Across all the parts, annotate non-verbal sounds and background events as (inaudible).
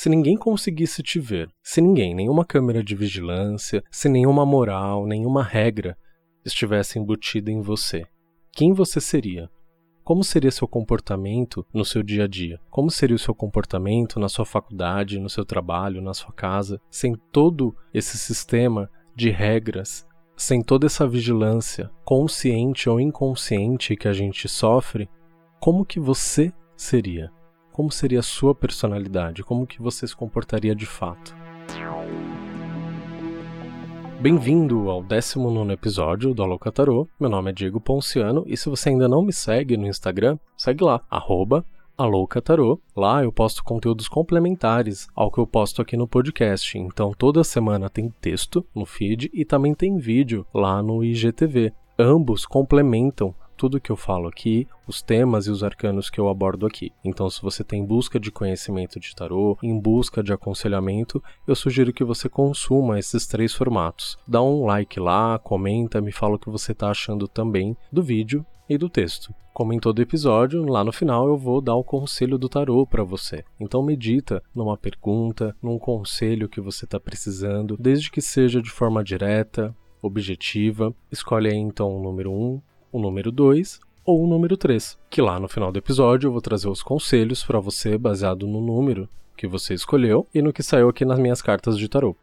Se ninguém conseguisse te ver, se ninguém, nenhuma câmera de vigilância, se nenhuma moral, nenhuma regra estivesse embutida em você, quem você seria? Como seria seu comportamento no seu dia a dia? Como seria o seu comportamento na sua faculdade, no seu trabalho, na sua casa, sem todo esse sistema de regras, sem toda essa vigilância, consciente ou inconsciente que a gente sofre? Como que você seria? Como seria a sua personalidade? Como que você se comportaria de fato? Bem-vindo ao 19 episódio do Alô Tarô. Meu nome é Diego Ponciano e se você ainda não me segue no Instagram, segue lá, arroba Tarô. Lá eu posto conteúdos complementares ao que eu posto aqui no podcast. Então toda semana tem texto no feed e também tem vídeo lá no IGTV. Ambos complementam tudo que eu falo aqui, os temas e os arcanos que eu abordo aqui. Então, se você tem busca de conhecimento de tarô, em busca de aconselhamento, eu sugiro que você consuma esses três formatos. Dá um like lá, comenta, me fala o que você está achando também do vídeo e do texto. Como em todo episódio, lá no final eu vou dar o conselho do tarô para você. Então medita numa pergunta, num conselho que você está precisando, desde que seja de forma direta, objetiva. Escolhe aí então o número 1, o número 2 ou o número 3, que lá no final do episódio eu vou trazer os conselhos para você baseado no número que você escolheu e no que saiu aqui nas minhas cartas de tarô.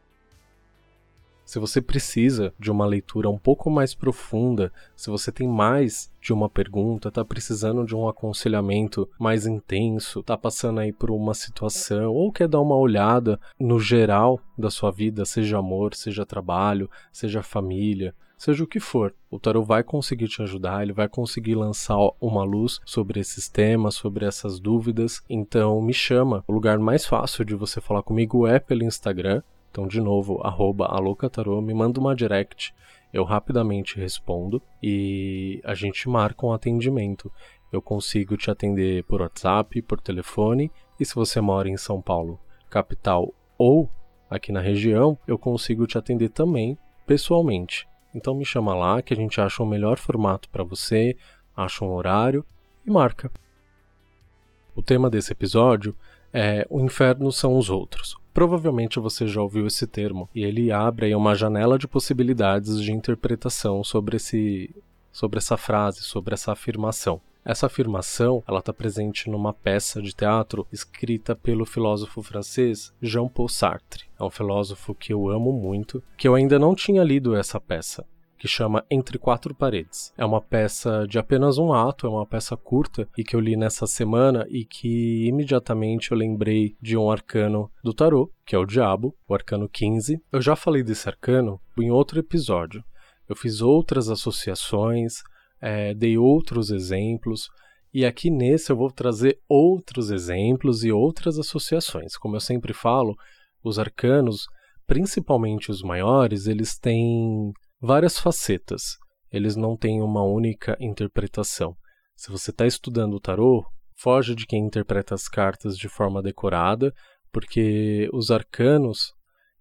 Se você precisa de uma leitura um pouco mais profunda, se você tem mais de uma pergunta, está precisando de um aconselhamento mais intenso, está passando aí por uma situação ou quer dar uma olhada no geral da sua vida, seja amor, seja trabalho, seja família, seja o que for, o tarot vai conseguir te ajudar, ele vai conseguir lançar uma luz sobre esses temas, sobre essas dúvidas. Então me chama. O lugar mais fácil de você falar comigo é pelo Instagram. Então, de novo, arroba alocatarô, me manda uma direct, eu rapidamente respondo e a gente marca um atendimento. Eu consigo te atender por WhatsApp, por telefone, e se você mora em São Paulo, capital ou aqui na região, eu consigo te atender também pessoalmente. Então me chama lá que a gente acha o melhor formato para você, acha um horário e marca. O tema desse episódio é O Inferno são os outros. Provavelmente você já ouviu esse termo e ele abre aí uma janela de possibilidades de interpretação sobre esse sobre essa frase, sobre essa afirmação. Essa afirmação ela está presente numa peça de teatro escrita pelo filósofo francês Jean-Paul Sartre. É um filósofo que eu amo muito, que eu ainda não tinha lido essa peça que chama Entre Quatro Paredes. É uma peça de apenas um ato, é uma peça curta e que eu li nessa semana e que imediatamente eu lembrei de um arcano do tarô, que é o Diabo, o arcano 15. Eu já falei desse arcano em outro episódio. Eu fiz outras associações, é, dei outros exemplos, e aqui nesse eu vou trazer outros exemplos e outras associações. Como eu sempre falo, os arcanos, principalmente os maiores, eles têm várias facetas. Eles não têm uma única interpretação. Se você está estudando o tarô, foge de quem interpreta as cartas de forma decorada, porque os arcanos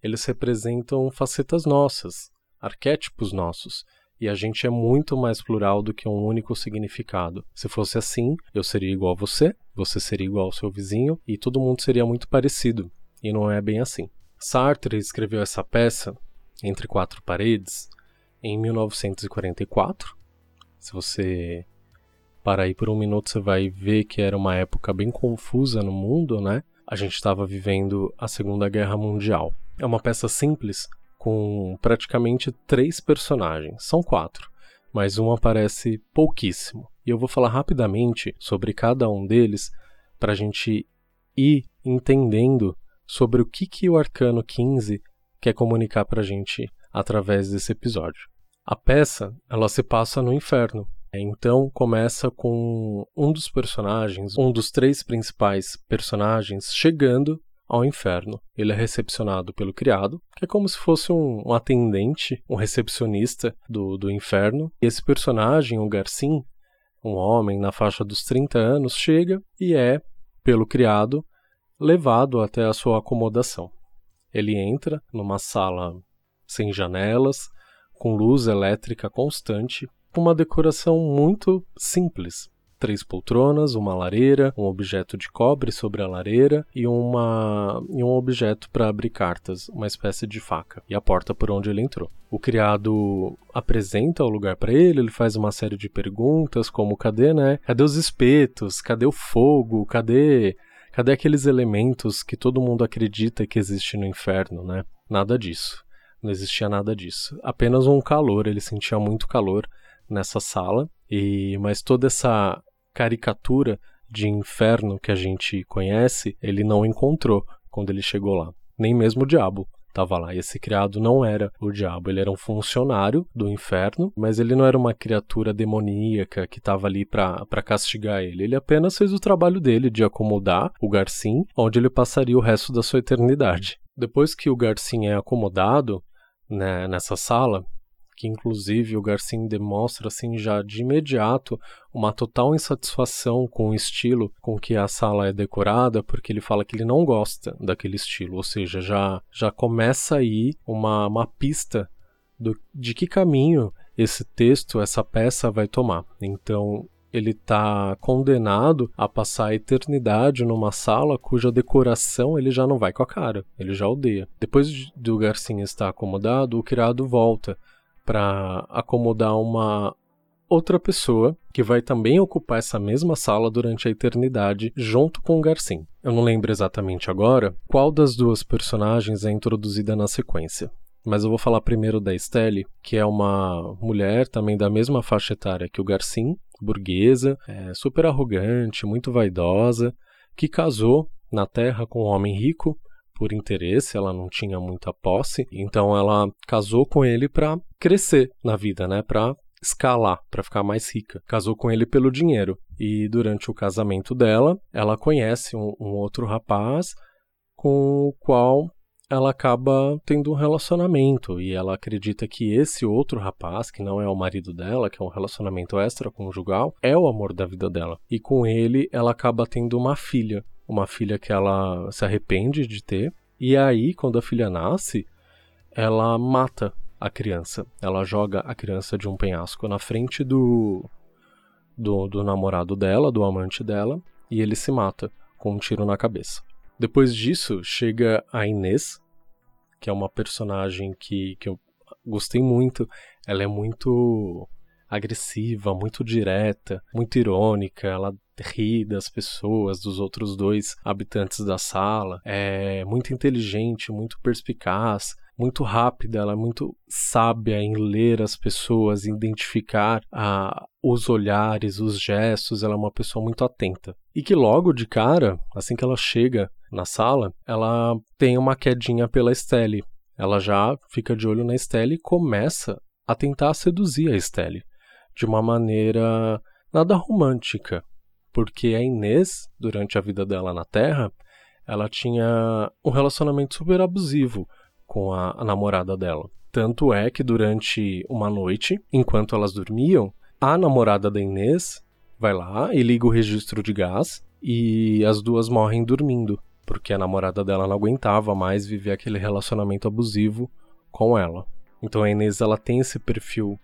eles representam facetas nossas, arquétipos nossos. E a gente é muito mais plural do que um único significado. Se fosse assim, eu seria igual a você, você seria igual ao seu vizinho e todo mundo seria muito parecido. E não é bem assim. Sartre escreveu essa peça, Entre Quatro Paredes, em 1944. Se você parar aí por um minuto, você vai ver que era uma época bem confusa no mundo, né? A gente estava vivendo a Segunda Guerra Mundial. É uma peça simples, com praticamente três personagens. São quatro, mas um aparece pouquíssimo. E eu vou falar rapidamente sobre cada um deles para a gente ir entendendo sobre o que, que o Arcano 15 quer comunicar para a gente através desse episódio. A peça ela se passa no inferno. Então começa com um dos personagens, um dos três principais personagens, chegando ao inferno. Ele é recepcionado pelo criado, que é como se fosse um, um atendente, um recepcionista do, do inferno. E esse personagem, o Garcim, um homem na faixa dos 30 anos, chega e é, pelo criado, levado até a sua acomodação. Ele entra numa sala sem janelas, com luz elétrica constante, com uma decoração muito simples. Três poltronas, uma lareira, um objeto de cobre sobre a lareira e, uma, e um objeto para abrir cartas, uma espécie de faca, e a porta por onde ele entrou. O criado apresenta o lugar para ele, ele faz uma série de perguntas, como cadê, né? Cadê os espetos? Cadê o fogo? Cadê Cadê aqueles elementos que todo mundo acredita que existe no inferno, né? Nada disso. Não existia nada disso. Apenas um calor, ele sentia muito calor nessa sala, e mas toda essa caricatura de inferno que a gente conhece, ele não encontrou quando ele chegou lá. Nem mesmo o diabo estava lá. E esse criado não era o diabo, ele era um funcionário do inferno, mas ele não era uma criatura demoníaca que estava ali para castigar ele. Ele apenas fez o trabalho dele de acomodar o Garcim, onde ele passaria o resto da sua eternidade. Depois que o Garcim é acomodado né, nessa sala, que inclusive o Garcin demonstra assim já de imediato uma total insatisfação com o estilo com que a sala é decorada, porque ele fala que ele não gosta daquele estilo, ou seja, já já começa aí uma, uma pista do, de que caminho esse texto, essa peça vai tomar. Então, ele está condenado a passar a eternidade numa sala cuja decoração ele já não vai com a cara, ele já odeia. Depois do Garcinha estar acomodado, o criado volta para acomodar uma outra pessoa que vai também ocupar essa mesma sala durante a eternidade junto com o Garcin. Eu não lembro exatamente agora qual das duas personagens é introduzida na sequência. Mas eu vou falar primeiro da Estelle, que é uma mulher também da mesma faixa etária que o Garcin, burguesa, é, super arrogante, muito vaidosa, que casou na Terra com um homem rico por interesse, ela não tinha muita posse, então ela casou com ele para crescer na vida, né, para escalar, para ficar mais rica. Casou com ele pelo dinheiro. E durante o casamento dela, ela conhece um, um outro rapaz com o qual ela acaba tendo um relacionamento e ela acredita que esse outro rapaz, que não é o marido dela, que é um relacionamento extraconjugal, é o amor da vida dela. E com ele ela acaba tendo uma filha uma filha que ela se arrepende de ter. E aí, quando a filha nasce, ela mata a criança. Ela joga a criança de um penhasco na frente do, do, do namorado dela, do amante dela, e ele se mata com um tiro na cabeça. Depois disso, chega a Inês, que é uma personagem que, que eu gostei muito. Ela é muito agressiva, muito direta, muito irônica, ela ri das pessoas, dos outros dois habitantes da sala, é muito inteligente, muito perspicaz, muito rápida, ela é muito sábia em ler as pessoas, identificar ah, os olhares, os gestos, ela é uma pessoa muito atenta. E que logo de cara, assim que ela chega na sala, ela tem uma quedinha pela Estelle. Ela já fica de olho na Estelle e começa a tentar seduzir a Estelle de uma maneira nada romântica, porque a Inês, durante a vida dela na Terra, ela tinha um relacionamento super abusivo com a, a namorada dela. Tanto é que durante uma noite, enquanto elas dormiam, a namorada da Inês vai lá e liga o registro de gás e as duas morrem dormindo, porque a namorada dela não aguentava mais viver aquele relacionamento abusivo com ela. Então a Inês ela tem esse perfil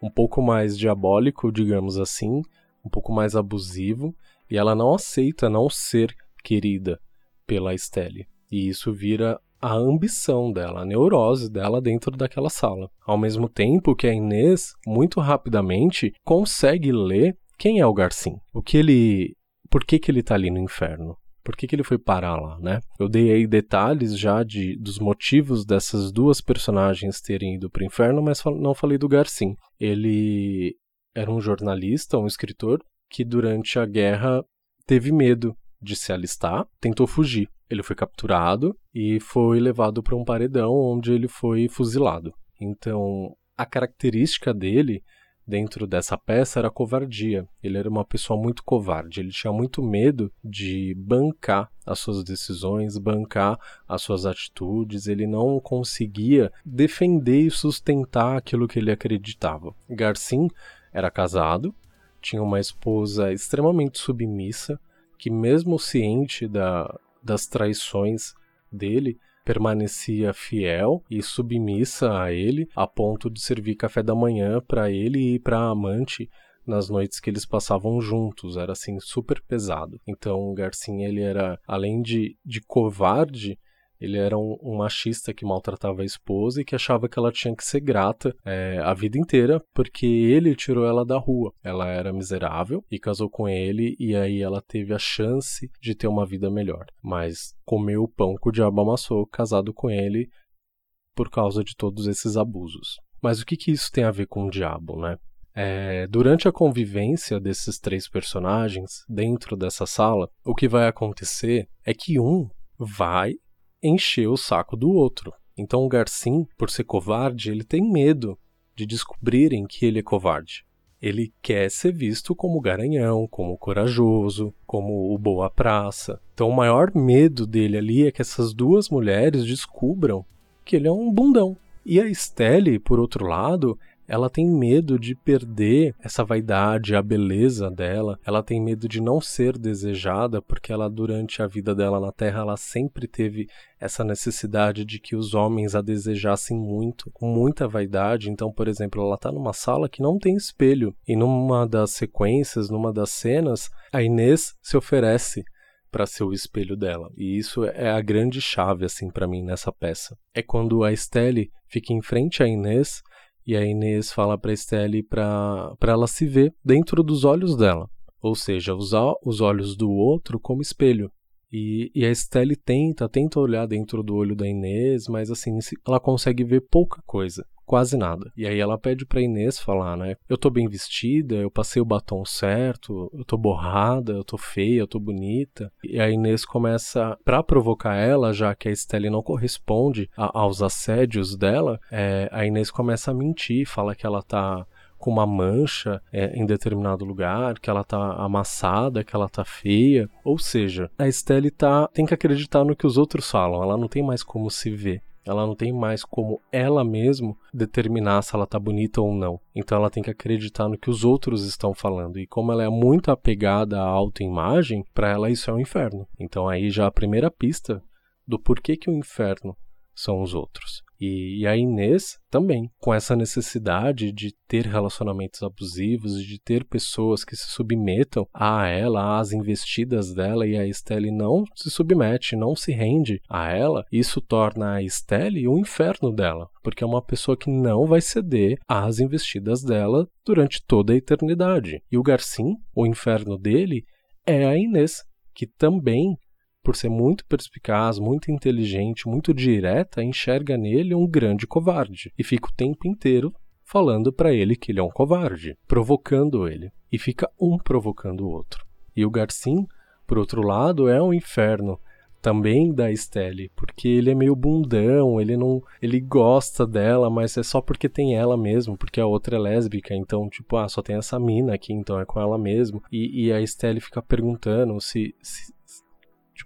um pouco mais diabólico, digamos assim, um pouco mais abusivo, e ela não aceita não ser querida pela Estelle. E isso vira a ambição dela, a neurose dela dentro daquela sala. Ao mesmo tempo que a Inês, muito rapidamente, consegue ler quem é o Garcim. O que ele. Por que, que ele está ali no inferno? Por que, que ele foi parar lá, né? Eu dei aí detalhes já de, dos motivos dessas duas personagens terem ido para o inferno, mas não falei do Garcim. Ele era um jornalista, um escritor, que durante a guerra teve medo de se alistar, tentou fugir. Ele foi capturado e foi levado para um paredão onde ele foi fuzilado. Então, a característica dele dentro dessa peça era covardia. Ele era uma pessoa muito covarde, ele tinha muito medo de bancar as suas decisões, bancar as suas atitudes, ele não conseguia defender e sustentar aquilo que ele acreditava. Garcin era casado, tinha uma esposa extremamente submissa, que mesmo ciente da, das traições dele, permanecia fiel e submissa a ele, a ponto de servir café da manhã para ele e para a amante nas noites que eles passavam juntos, era assim super pesado. Então o Garcia ele era além de, de covarde, ele era um, um, machista que maltratava a esposa e que achava que ela tinha que ser grata é, a vida inteira porque ele tirou ela da rua. Ela era miserável e casou com ele e aí ela teve a chance de ter uma vida melhor. Mas comeu o pão que o diabo amassou casado com ele por causa de todos esses abusos. Mas o que, que isso tem a ver com o diabo, né? É, durante a convivência desses três personagens dentro dessa sala, o que vai acontecer é que um vai encher o saco do outro. Então o Garcim, por ser covarde, ele tem medo de descobrirem que ele é covarde. Ele quer ser visto como garanhão, como corajoso, como o boa praça. Então o maior medo dele ali é que essas duas mulheres descubram que ele é um bundão. E a Estelle, por outro lado, ela tem medo de perder essa vaidade, a beleza dela. Ela tem medo de não ser desejada, porque ela durante a vida dela na Terra, ela sempre teve essa necessidade de que os homens a desejassem muito, com muita vaidade. Então, por exemplo, ela está numa sala que não tem espelho e numa das sequências, numa das cenas, a Inês se oferece para ser o espelho dela. E isso é a grande chave assim para mim nessa peça. É quando a Estelle fica em frente à Inês e a Inês fala para Estelle para ela se ver dentro dos olhos dela, ou seja, usar os olhos do outro como espelho. E, e a Estelle tenta, tenta olhar dentro do olho da Inês, mas assim, ela consegue ver pouca coisa quase nada. E aí ela pede pra Inês falar, né? Eu tô bem vestida, eu passei o batom certo, eu tô borrada, eu tô feia, eu tô bonita. E a Inês começa, pra provocar ela, já que a Estelle não corresponde a, aos assédios dela, é, a Inês começa a mentir, fala que ela tá com uma mancha é, em determinado lugar, que ela tá amassada, que ela tá feia. Ou seja, a Estelle tá, tem que acreditar no que os outros falam, ela não tem mais como se ver. Ela não tem mais como ela mesma determinar se ela tá bonita ou não. Então ela tem que acreditar no que os outros estão falando. E como ela é muito apegada à autoimagem, para ela isso é um inferno. Então aí já a primeira pista do porquê que o inferno são os outros. E, e, a Inês também, com essa necessidade de ter relacionamentos abusivos, de ter pessoas que se submetam a ela, às investidas dela, e a Estelle não se submete, não se rende a ela, isso torna a Estelle o inferno dela, porque é uma pessoa que não vai ceder às investidas dela durante toda a eternidade. E o Garcim, o inferno dele, é a Inês, que também por ser muito perspicaz, muito inteligente, muito direta, enxerga nele um grande covarde e fica o tempo inteiro falando para ele que ele é um covarde, provocando ele, e fica um provocando o outro. E o Garcim, por outro lado, é um inferno também da Estelle, porque ele é meio bundão, ele não, ele gosta dela, mas é só porque tem ela mesmo, porque a outra é lésbica, então tipo, ah, só tem essa mina aqui, então é com ela mesmo. E, e a Estelle fica perguntando se, se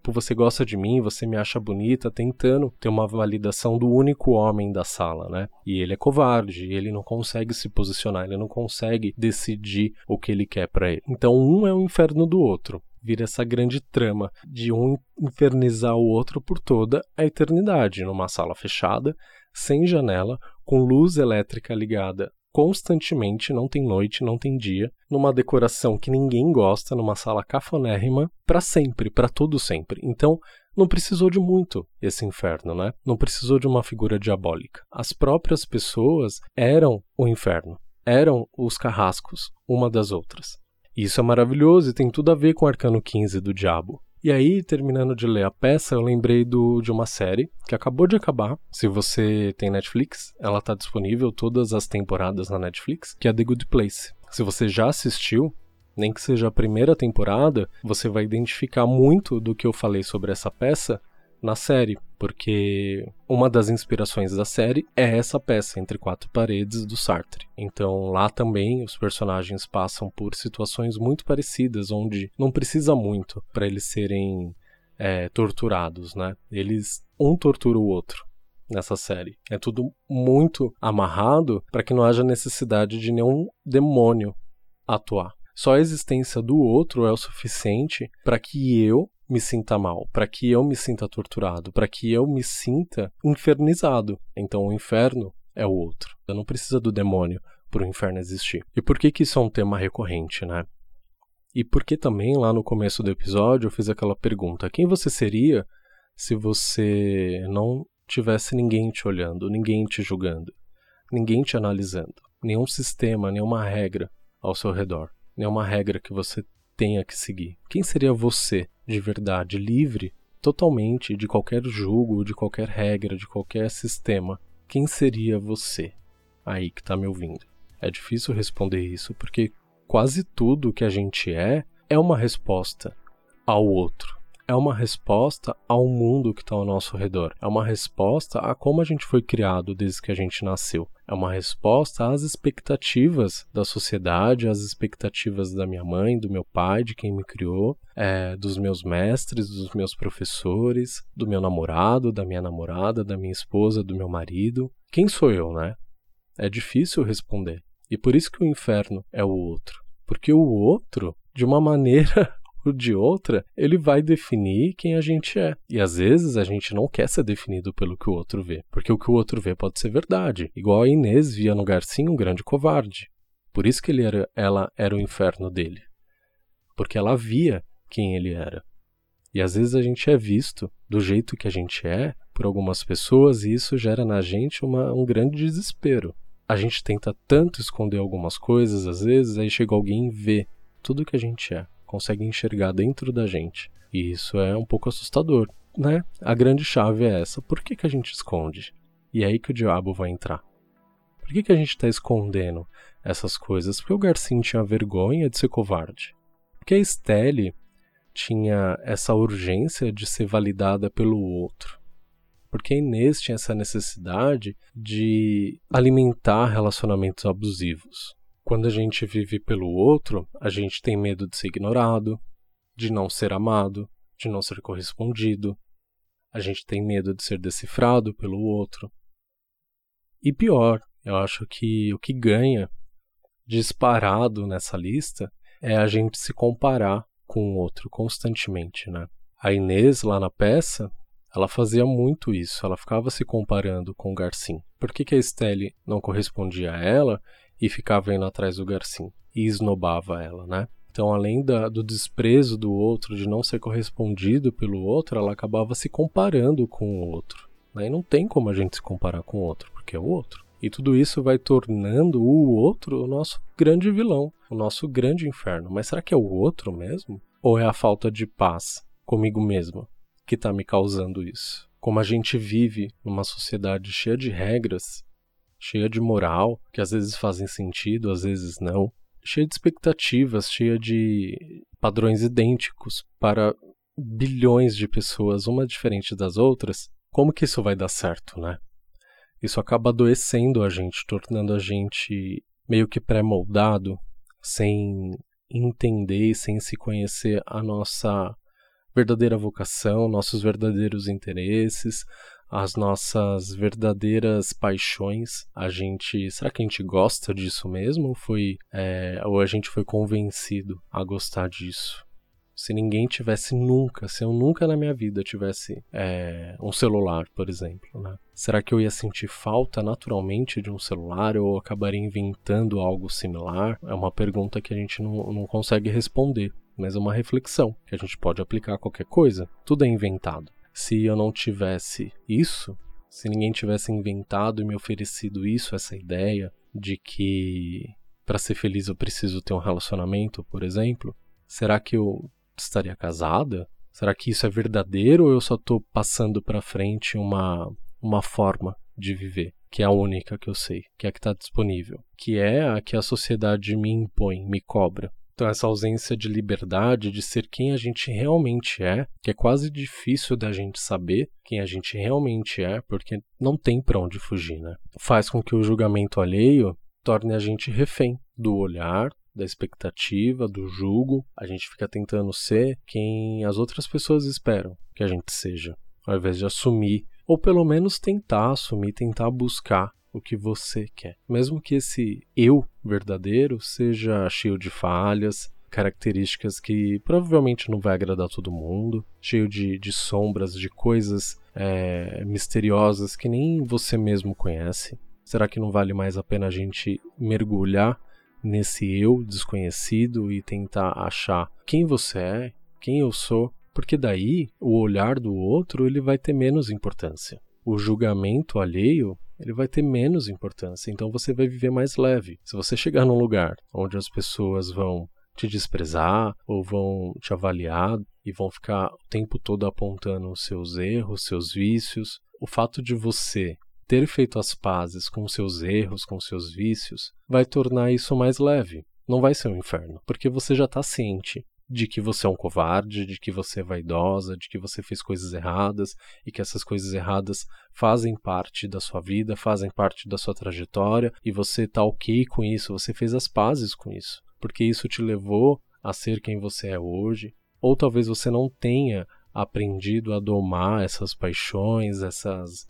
Tipo, você gosta de mim, você me acha bonita, tentando ter uma validação do único homem da sala, né? E ele é covarde, ele não consegue se posicionar, ele não consegue decidir o que ele quer para ele. Então, um é o inferno do outro. Vira essa grande trama de um infernizar o outro por toda a eternidade, numa sala fechada, sem janela, com luz elétrica ligada constantemente, não tem noite, não tem dia, numa decoração que ninguém gosta, numa sala cafonérrima, para sempre, para todo sempre. Então, não precisou de muito esse inferno, né? Não precisou de uma figura diabólica. As próprias pessoas eram o inferno, eram os carrascos uma das outras. Isso é maravilhoso e tem tudo a ver com o Arcano 15 do Diabo. E aí, terminando de ler a peça, eu lembrei do, de uma série que acabou de acabar. Se você tem Netflix, ela está disponível todas as temporadas na Netflix, que é The Good Place. Se você já assistiu, nem que seja a primeira temporada, você vai identificar muito do que eu falei sobre essa peça na série, porque uma das inspirações da série é essa peça entre quatro paredes do Sartre. Então lá também os personagens passam por situações muito parecidas, onde não precisa muito para eles serem é, torturados, né? Eles um tortura o outro nessa série. É tudo muito amarrado para que não haja necessidade de nenhum demônio atuar. Só a existência do outro é o suficiente para que eu me sinta mal, para que eu me sinta torturado, para que eu me sinta infernizado. Então o inferno é o outro. Eu não preciso do demônio para o inferno existir. E por que que isso é um tema recorrente, né? E por que também lá no começo do episódio eu fiz aquela pergunta: quem você seria se você não tivesse ninguém te olhando, ninguém te julgando, ninguém te analisando, nenhum sistema, nenhuma regra ao seu redor, nenhuma regra que você tenha que seguir? Quem seria você de verdade, livre totalmente de qualquer julgo, de qualquer regra, de qualquer sistema? Quem seria você aí que está me ouvindo? É difícil responder isso porque quase tudo que a gente é é uma resposta ao outro. É uma resposta ao mundo que está ao nosso redor. É uma resposta a como a gente foi criado desde que a gente nasceu. É uma resposta às expectativas da sociedade, às expectativas da minha mãe, do meu pai, de quem me criou, é, dos meus mestres, dos meus professores, do meu namorado, da minha namorada, da minha esposa, do meu marido. Quem sou eu, né? É difícil responder. E por isso que o inferno é o outro. Porque o outro, de uma maneira (laughs) de outra, ele vai definir quem a gente é. E às vezes a gente não quer ser definido pelo que o outro vê. Porque o que o outro vê pode ser verdade. Igual a Inês via no Garcinho um grande covarde. Por isso que ele era, ela era o inferno dele. Porque ela via quem ele era. E às vezes a gente é visto do jeito que a gente é por algumas pessoas e isso gera na gente uma, um grande desespero a gente tenta tanto esconder algumas coisas, às vezes, aí chega alguém e vê tudo que a gente é, consegue enxergar dentro da gente. E isso é um pouco assustador, né? A grande chave é essa: por que, que a gente esconde? E é aí que o diabo vai entrar. Por que, que a gente está escondendo essas coisas? Porque o Garcin tinha vergonha de ser covarde. Porque a Estelle tinha essa urgência de ser validada pelo outro porque a Inês tinha essa necessidade de alimentar relacionamentos abusivos. Quando a gente vive pelo outro, a gente tem medo de ser ignorado, de não ser amado, de não ser correspondido. A gente tem medo de ser decifrado pelo outro. E pior, eu acho que o que ganha disparado nessa lista é a gente se comparar com o outro constantemente, né? A Inês lá na peça, ela fazia muito isso, ela ficava se comparando com o Garcim. Por que, que a Estelle não correspondia a ela e ficava indo atrás do Garcim? E esnobava ela, né? Então, além da, do desprezo do outro, de não ser correspondido pelo outro, ela acabava se comparando com o outro. Né? E não tem como a gente se comparar com o outro, porque é o outro. E tudo isso vai tornando o outro o nosso grande vilão, o nosso grande inferno. Mas será que é o outro mesmo? Ou é a falta de paz comigo mesmo? que está me causando isso. Como a gente vive numa sociedade cheia de regras, cheia de moral, que às vezes fazem sentido, às vezes não, cheia de expectativas, cheia de padrões idênticos para bilhões de pessoas, uma diferente das outras, como que isso vai dar certo, né? Isso acaba adoecendo a gente, tornando a gente meio que pré-moldado, sem entender sem se conhecer a nossa verdadeira vocação, nossos verdadeiros interesses, as nossas verdadeiras paixões. A gente, será que a gente gosta disso mesmo? Ou foi, é, ou a gente foi convencido a gostar disso? Se ninguém tivesse nunca, se eu nunca na minha vida tivesse é, um celular, por exemplo, né? Será que eu ia sentir falta naturalmente de um celular ou acabaria inventando algo similar? É uma pergunta que a gente não, não consegue responder mas é uma reflexão que a gente pode aplicar a qualquer coisa. Tudo é inventado. Se eu não tivesse isso, se ninguém tivesse inventado e me oferecido isso, essa ideia de que para ser feliz eu preciso ter um relacionamento, por exemplo, será que eu estaria casada? Será que isso é verdadeiro ou eu só estou passando para frente uma uma forma de viver, que é a única que eu sei, que é a que está disponível, que é a que a sociedade me impõe, me cobra? Então, essa ausência de liberdade, de ser quem a gente realmente é, que é quase difícil da gente saber quem a gente realmente é, porque não tem para onde fugir, né? Faz com que o julgamento alheio torne a gente refém do olhar, da expectativa, do julgo. A gente fica tentando ser quem as outras pessoas esperam que a gente seja, ao invés de assumir, ou pelo menos tentar assumir, tentar buscar o que você quer. Mesmo que esse eu verdadeiro seja cheio de falhas, características que provavelmente não vai agradar todo mundo, cheio de, de sombras, de coisas é, misteriosas que nem você mesmo conhece. Será que não vale mais a pena a gente mergulhar nesse eu desconhecido e tentar achar quem você é, quem eu sou? Porque daí o olhar do outro ele vai ter menos importância. O julgamento alheio ele vai ter menos importância, então você vai viver mais leve. Se você chegar num lugar onde as pessoas vão te desprezar ou vão te avaliar e vão ficar o tempo todo apontando os seus erros, seus vícios, o fato de você ter feito as pazes com seus erros, com seus vícios, vai tornar isso mais leve. Não vai ser um inferno, porque você já está ciente de que você é um covarde, de que você é vaidosa, de que você fez coisas erradas e que essas coisas erradas fazem parte da sua vida, fazem parte da sua trajetória e você está ok com isso, você fez as pazes com isso, porque isso te levou a ser quem você é hoje. Ou talvez você não tenha aprendido a domar essas paixões, essas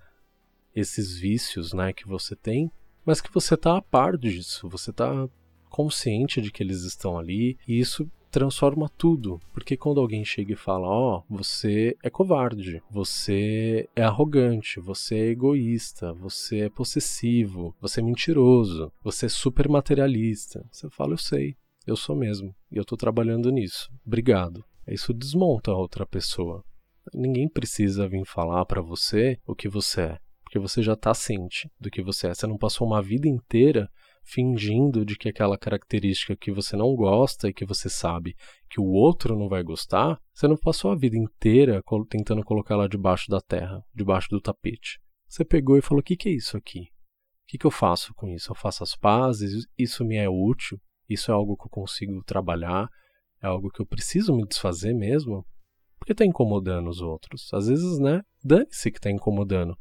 esses vícios, né, que você tem, mas que você está a par disso, você está consciente de que eles estão ali e isso transforma tudo. Porque quando alguém chega e fala: Ó, oh, você é covarde, você é arrogante, você é egoísta, você é possessivo, você é mentiroso, você é super materialista. Você fala: Eu sei, eu sou mesmo, e eu tô trabalhando nisso. Obrigado. Isso desmonta a outra pessoa. Ninguém precisa vir falar para você o que você é, porque você já tá ciente do que você é. Você não passou uma vida inteira fingindo de que aquela característica que você não gosta e que você sabe que o outro não vai gostar, você não passou a vida inteira tentando colocar ela debaixo da terra, debaixo do tapete. Você pegou e falou: o que, que é isso aqui? O que, que eu faço com isso? Eu faço as pazes? Isso me é útil? Isso é algo que eu consigo trabalhar? É algo que eu preciso me desfazer mesmo? Porque está incomodando os outros. Às vezes, né? Dane-se que está incomodando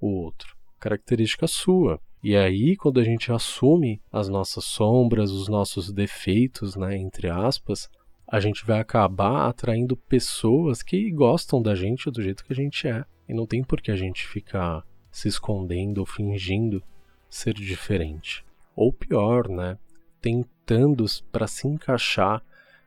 o outro. Característica sua. E aí, quando a gente assume as nossas sombras, os nossos defeitos, né, entre aspas, a gente vai acabar atraindo pessoas que gostam da gente do jeito que a gente é. E não tem por que a gente ficar se escondendo ou fingindo ser diferente. Ou pior, né? Tentando para se encaixar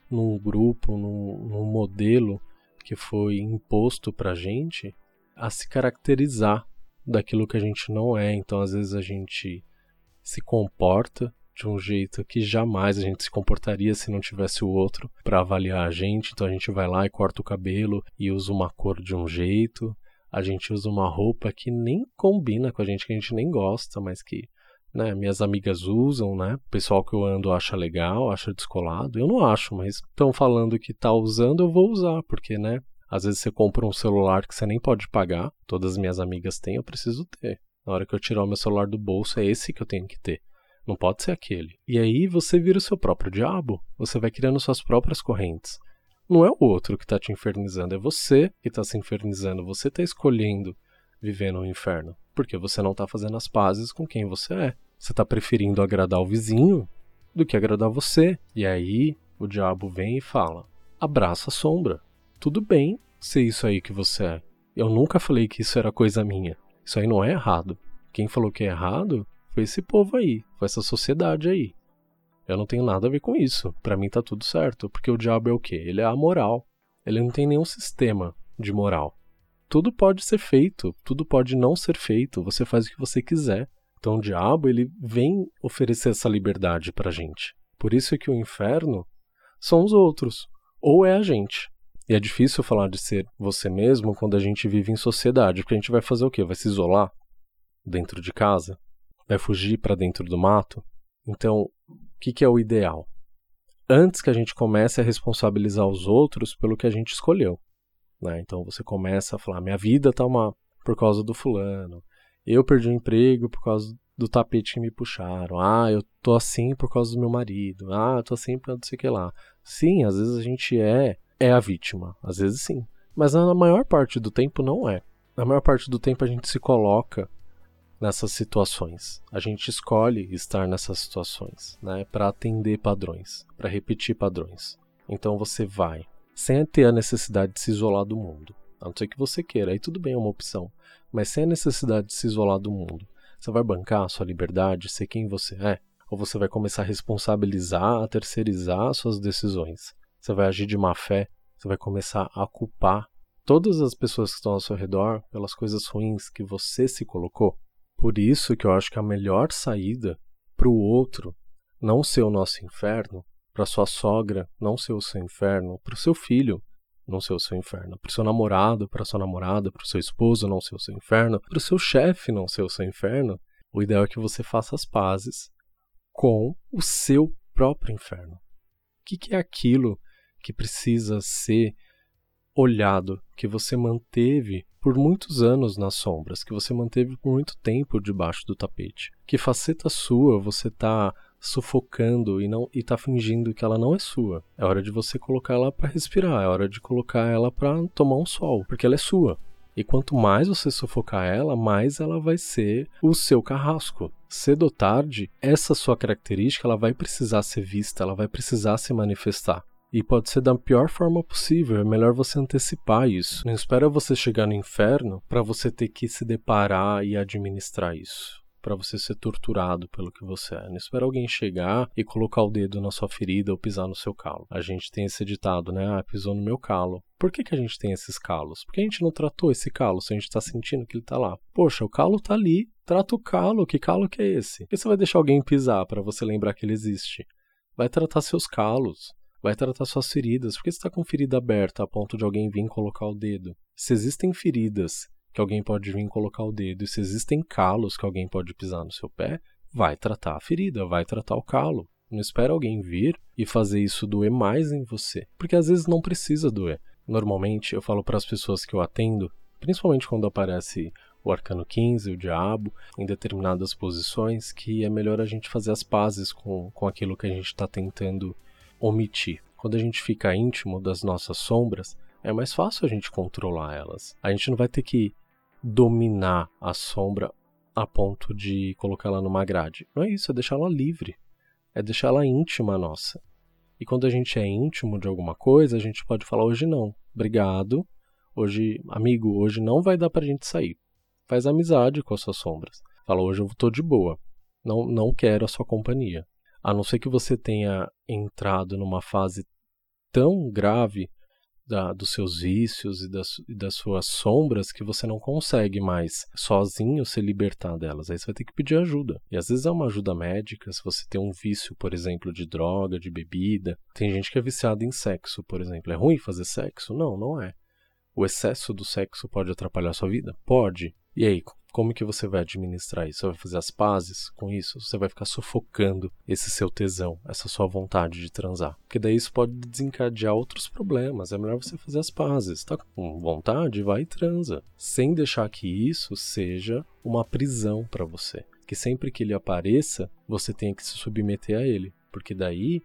num grupo, num, num modelo que foi imposto pra gente a se caracterizar daquilo que a gente não é. Então, às vezes, a gente se comporta de um jeito que jamais a gente se comportaria se não tivesse o outro para avaliar a gente. Então, a gente vai lá e corta o cabelo e usa uma cor de um jeito. A gente usa uma roupa que nem combina com a gente, que a gente nem gosta, mas que né, minhas amigas usam, né? O pessoal que eu ando acha legal, acha descolado. Eu não acho, mas estão falando que tá usando, eu vou usar, porque, né? Às vezes você compra um celular que você nem pode pagar. Todas as minhas amigas têm, eu preciso ter. Na hora que eu tirar o meu celular do bolso, é esse que eu tenho que ter. Não pode ser aquele. E aí você vira o seu próprio diabo. Você vai criando suas próprias correntes. Não é o outro que está te infernizando, é você que está se infernizando. Você está escolhendo viver no inferno. Porque você não está fazendo as pazes com quem você é. Você está preferindo agradar o vizinho do que agradar você. E aí o diabo vem e fala: abraça a sombra tudo bem ser isso aí que você é. Eu nunca falei que isso era coisa minha. Isso aí não é errado. Quem falou que é errado foi esse povo aí, foi essa sociedade aí. Eu não tenho nada a ver com isso. Para mim tá tudo certo, porque o diabo é o quê? Ele é amoral. Ele não tem nenhum sistema de moral. Tudo pode ser feito, tudo pode não ser feito, você faz o que você quiser. Então o diabo, ele vem oferecer essa liberdade pra gente. Por isso é que o inferno são os outros, ou é a gente. E é difícil falar de ser você mesmo quando a gente vive em sociedade, porque a gente vai fazer o quê? Vai se isolar dentro de casa? Vai fugir para dentro do mato? Então, o que, que é o ideal? Antes que a gente comece a responsabilizar os outros pelo que a gente escolheu. Né? Então você começa a falar: minha vida tá uma por causa do fulano, eu perdi o emprego por causa do tapete que me puxaram. Ah, eu tô assim por causa do meu marido. Ah, eu tô assim por não sei o que lá. Sim, às vezes a gente é é a vítima. Às vezes sim. Mas na maior parte do tempo não é. Na maior parte do tempo a gente se coloca nessas situações. A gente escolhe estar nessas situações, né, para atender padrões, para repetir padrões. Então você vai, sem ter a necessidade de se isolar do mundo. A não ser que você queira, aí tudo bem, é uma opção. Mas sem a necessidade de se isolar do mundo. Você vai bancar a sua liberdade, ser quem você é? Ou você vai começar a responsabilizar, a terceirizar suas decisões? Você vai agir de má fé, você vai começar a culpar todas as pessoas que estão ao seu redor pelas coisas ruins que você se colocou. Por isso que eu acho que a melhor saída para o outro não ser o nosso inferno, para sua sogra não ser o seu inferno, para o seu filho não ser o seu inferno, para o seu namorado, para sua namorada, para o seu esposo não ser o seu inferno, para o seu chefe não ser o seu inferno, o ideal é que você faça as pazes com o seu próprio inferno. O que, que é aquilo que precisa ser olhado, que você manteve por muitos anos nas sombras, que você manteve por muito tempo debaixo do tapete? Que faceta sua você está sufocando e não e tá fingindo que ela não é sua. É hora de você colocar ela para respirar, é hora de colocar ela para tomar um sol, porque ela é sua. E quanto mais você sufocar ela, mais ela vai ser o seu carrasco. Cedo ou tarde, essa sua característica ela vai precisar ser vista, ela vai precisar se manifestar. E pode ser da pior forma possível, é melhor você antecipar isso. Não espera você chegar no inferno para você ter que se deparar e administrar isso para você ser torturado pelo que você é. Não espera alguém chegar e colocar o dedo na sua ferida ou pisar no seu calo. A gente tem esse ditado, né? Ah, pisou no meu calo. Por que, que a gente tem esses calos? Porque a gente não tratou esse calo se a gente está sentindo que ele está lá. Poxa, o calo está ali. Trata o calo. Que calo que é esse? Por que você vai deixar alguém pisar para você lembrar que ele existe? Vai tratar seus calos vai tratar suas feridas. Por que você está com ferida aberta a ponto de alguém vir colocar o dedo? Se existem feridas que alguém pode vir colocar o dedo, e se existem calos que alguém pode pisar no seu pé, vai tratar a ferida, vai tratar o calo. Não espera alguém vir e fazer isso doer mais em você, porque às vezes não precisa doer. Normalmente eu falo para as pessoas que eu atendo, principalmente quando aparece o arcano 15, o diabo, em determinadas posições, que é melhor a gente fazer as pazes com, com aquilo que a gente está tentando omitir. Quando a gente fica íntimo das nossas sombras, é mais fácil a gente controlar elas. A gente não vai ter que dominar a sombra a ponto de colocá-la numa grade. Não é isso, é deixá-la livre. É deixá-la íntima nossa. E quando a gente é íntimo de alguma coisa, a gente pode falar hoje não. Obrigado. Hoje, amigo, hoje não vai dar pra gente sair. Faz amizade com as suas sombras. Fala, hoje eu tô de boa. Não, não quero a sua companhia. A não ser que você tenha entrado numa fase tão grave da, dos seus vícios e das, e das suas sombras que você não consegue mais sozinho se libertar delas. Aí você vai ter que pedir ajuda. E às vezes é uma ajuda médica, se você tem um vício, por exemplo, de droga, de bebida. Tem gente que é viciada em sexo, por exemplo. É ruim fazer sexo? Não, não é. O excesso do sexo pode atrapalhar a sua vida? Pode. E aí, como que você vai administrar isso? Você vai fazer as pazes com isso? Você vai ficar sufocando esse seu tesão, essa sua vontade de transar? Porque daí isso pode desencadear outros problemas. É melhor você fazer as pazes. Tá com vontade? Vai e transa. Sem deixar que isso seja uma prisão para você. Que sempre que ele apareça, você tenha que se submeter a ele. Porque daí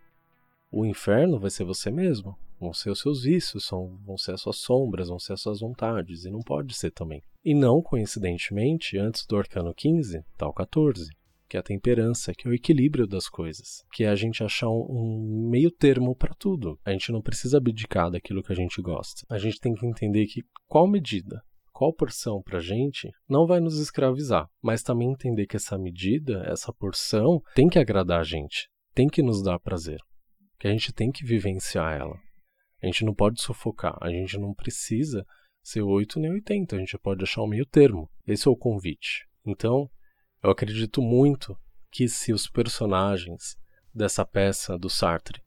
o inferno vai ser você mesmo vão ser os seus vícios, vão ser as suas sombras, vão ser as suas vontades, e não pode ser também. E não coincidentemente, antes do arcano 15, tá o 14, que é a temperança, que é o equilíbrio das coisas, que é a gente achar um, meio termo para tudo. A gente não precisa abdicar daquilo que a gente gosta. A gente tem que entender que qual medida, qual porção para gente não vai nos escravizar, mas também entender que essa medida, essa porção, tem que agradar a gente, tem que nos dar prazer, que a gente tem que vivenciar ela. A gente não pode sufocar, a gente não precisa ser 8 nem 80, a gente pode achar um meio termo. Esse é o convite. Então, eu acredito muito que se os personagens dessa peça do Sartre,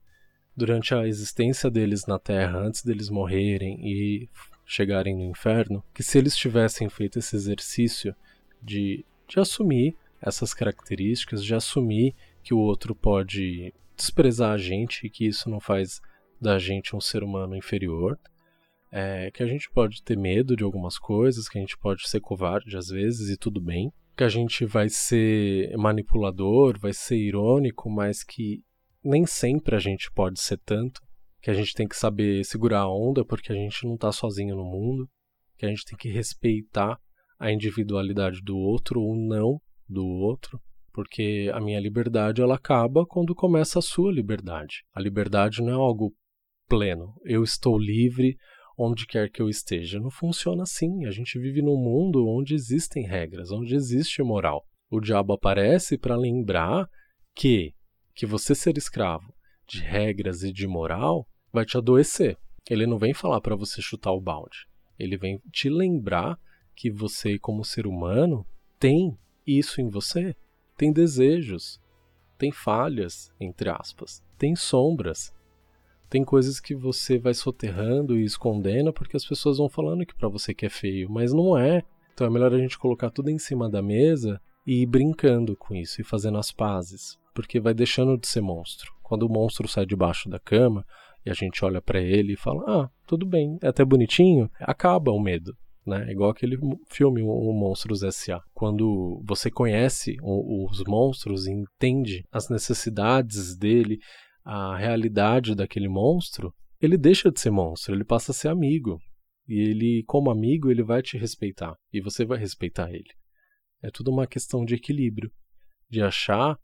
durante a existência deles na Terra, antes deles morrerem e chegarem no inferno, que se eles tivessem feito esse exercício de, de assumir essas características, de assumir que o outro pode desprezar a gente e que isso não faz da gente um ser humano inferior, é, que a gente pode ter medo de algumas coisas, que a gente pode ser covarde às vezes e tudo bem, que a gente vai ser manipulador, vai ser irônico, mas que nem sempre a gente pode ser tanto, que a gente tem que saber segurar a onda porque a gente não está sozinho no mundo, que a gente tem que respeitar a individualidade do outro ou não do outro, porque a minha liberdade ela acaba quando começa a sua liberdade. A liberdade não é algo pleno. Eu estou livre onde quer que eu esteja. Não funciona assim. A gente vive num mundo onde existem regras, onde existe moral. O diabo aparece para lembrar que que você ser escravo de regras e de moral vai te adoecer. Ele não vem falar para você chutar o balde. Ele vem te lembrar que você, como ser humano, tem isso em você tem desejos, tem falhas, entre aspas, tem sombras, tem coisas que você vai soterrando e escondendo porque as pessoas vão falando que para você que é feio, mas não é. Então é melhor a gente colocar tudo em cima da mesa e ir brincando com isso e fazendo as pazes, porque vai deixando de ser monstro. Quando o monstro sai debaixo da cama e a gente olha para ele e fala: "Ah, tudo bem, é até bonitinho", acaba o medo. Né? É igual aquele filme O Monstros S.A. Quando você conhece os monstros e entende as necessidades dele, a realidade daquele monstro, ele deixa de ser monstro, ele passa a ser amigo. E ele, como amigo, ele vai te respeitar e você vai respeitar ele. É tudo uma questão de equilíbrio, de achar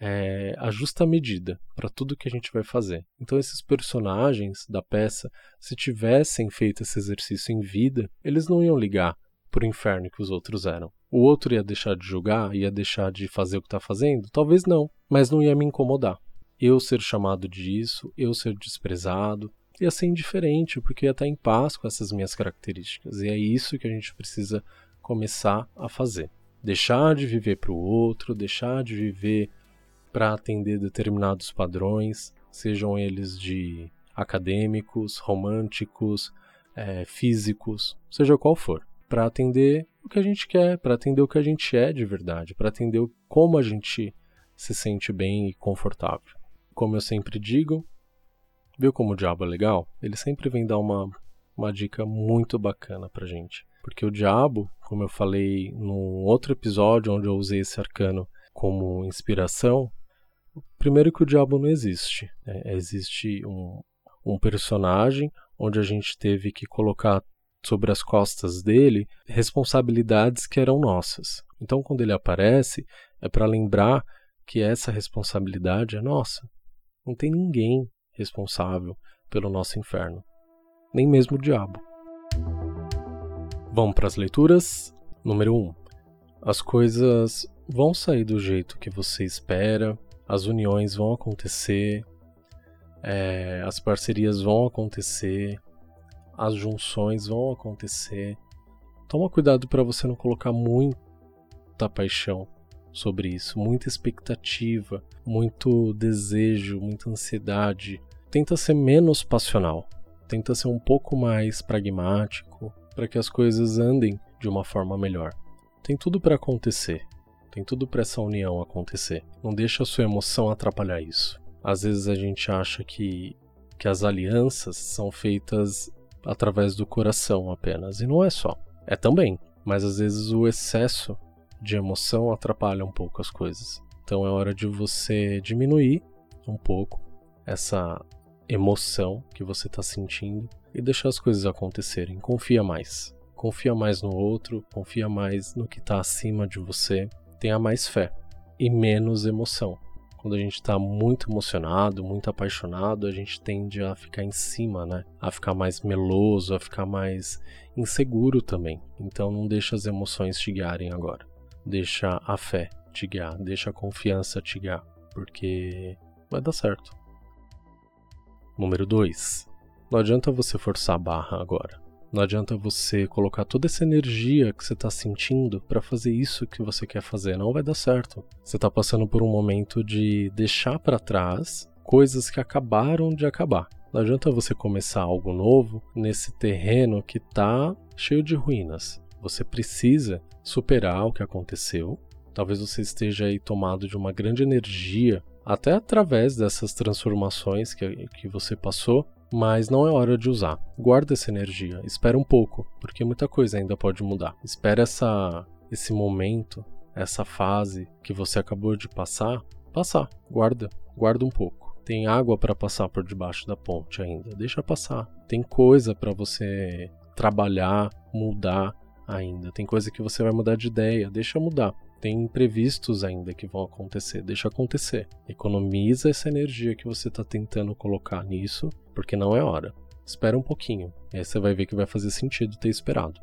é, a justa medida para tudo que a gente vai fazer. Então, esses personagens da peça, se tivessem feito esse exercício em vida, eles não iam ligar pro inferno que os outros eram. O outro ia deixar de julgar, ia deixar de fazer o que está fazendo? Talvez não, mas não ia me incomodar. Eu ser chamado disso, eu ser desprezado, ia ser indiferente, porque ia estar em paz com essas minhas características. E é isso que a gente precisa começar a fazer deixar de viver para o outro, deixar de viver para atender determinados padrões, sejam eles de acadêmicos, românticos, é, físicos, seja qual for, para atender o que a gente quer, para atender o que a gente é de verdade, para atender como a gente se sente bem e confortável. Como eu sempre digo, viu como o diabo é legal? Ele sempre vem dar uma, uma dica muito bacana pra gente. Porque o diabo, como eu falei num outro episódio onde eu usei esse arcano como inspiração, primeiro que o diabo não existe. Né? Existe um, um personagem onde a gente teve que colocar sobre as costas dele responsabilidades que eram nossas. Então, quando ele aparece, é para lembrar que essa responsabilidade é nossa. Não tem ninguém responsável pelo nosso inferno, nem mesmo o diabo. Vamos para as leituras. Número 1. Um, as coisas vão sair do jeito que você espera, as uniões vão acontecer, é, as parcerias vão acontecer, as junções vão acontecer. Toma cuidado para você não colocar muita paixão sobre isso, muita expectativa, muito desejo, muita ansiedade. Tenta ser menos passional, tenta ser um pouco mais pragmático, para que as coisas andem de uma forma melhor. Tem tudo para acontecer. Tem tudo para essa união acontecer. Não deixa a sua emoção atrapalhar isso. Às vezes a gente acha que, que as alianças são feitas através do coração apenas, e não é só. É também, mas às vezes o excesso de emoção atrapalha um pouco as coisas. Então é hora de você diminuir um pouco essa emoção que você está sentindo e deixar as coisas acontecerem. Confia mais. Confia mais no outro, confia mais no que está acima de você. Tenha mais fé e menos emoção. Quando a gente está muito emocionado, muito apaixonado, a gente tende a ficar em cima, né? A ficar mais meloso, a ficar mais inseguro também. Então não deixa as emoções te guiarem agora. Deixa a fé te guiar, deixa a confiança te guiar, porque vai dar certo. Número 2. Não adianta você forçar a barra agora. Não adianta você colocar toda essa energia que você está sentindo para fazer isso que você quer fazer. Não vai dar certo. Você está passando por um momento de deixar para trás coisas que acabaram de acabar. Não adianta você começar algo novo nesse terreno que está cheio de ruínas. Você precisa superar o que aconteceu. Talvez você esteja aí tomado de uma grande energia até através dessas transformações que, que você passou, mas não é hora de usar. Guarda essa energia, espera um pouco, porque muita coisa ainda pode mudar. Espera essa, esse momento, essa fase que você acabou de passar, passar. Guarda, guarda um pouco. Tem água para passar por debaixo da ponte ainda, deixa passar. Tem coisa para você trabalhar, mudar ainda. Tem coisa que você vai mudar de ideia, deixa mudar tem imprevistos ainda que vão acontecer, deixa acontecer. Economiza essa energia que você está tentando colocar nisso, porque não é hora. Espera um pouquinho, e aí você vai ver que vai fazer sentido ter esperado.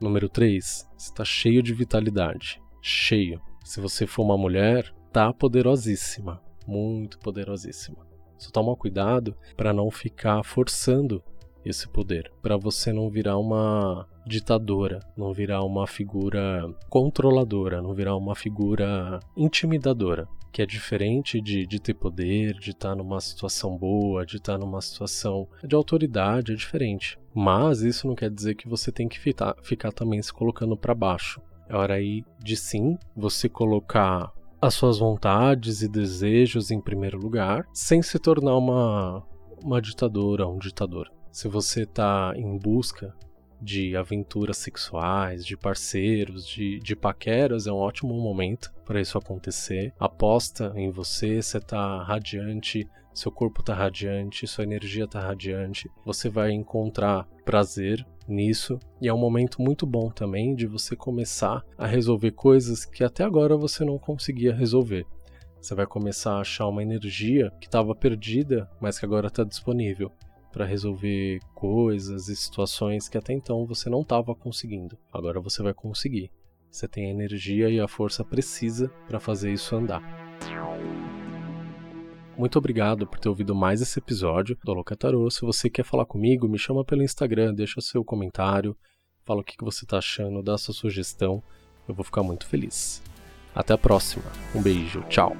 Número 3. Está cheio de vitalidade. Cheio. Se você for uma mulher, tá poderosíssima. Muito poderosíssima. Só toma cuidado para não ficar forçando esse poder, para você não virar uma ditadora, não virar uma figura controladora, não virar uma figura intimidadora, que é diferente de, de ter poder, de estar tá numa situação boa, de estar tá numa situação de autoridade, é diferente. Mas isso não quer dizer que você tem que ficar, ficar também se colocando para baixo. É hora aí de sim você colocar as suas vontades e desejos em primeiro lugar, sem se tornar uma, uma ditadora, um ditador. Se você está em busca de aventuras sexuais, de parceiros, de, de paqueras, é um ótimo momento para isso acontecer. Aposta em você, você está radiante, seu corpo está radiante, sua energia está radiante. Você vai encontrar prazer nisso e é um momento muito bom também de você começar a resolver coisas que até agora você não conseguia resolver. Você vai começar a achar uma energia que estava perdida, mas que agora está disponível para resolver coisas e situações que até então você não estava conseguindo. Agora você vai conseguir. Você tem a energia e a força precisa para fazer isso andar. Muito obrigado por ter ouvido mais esse episódio do Locatarô. Se você quer falar comigo, me chama pelo Instagram, deixa seu comentário, fala o que você está achando, dá sua sugestão. Eu vou ficar muito feliz. Até a próxima. Um beijo. Tchau.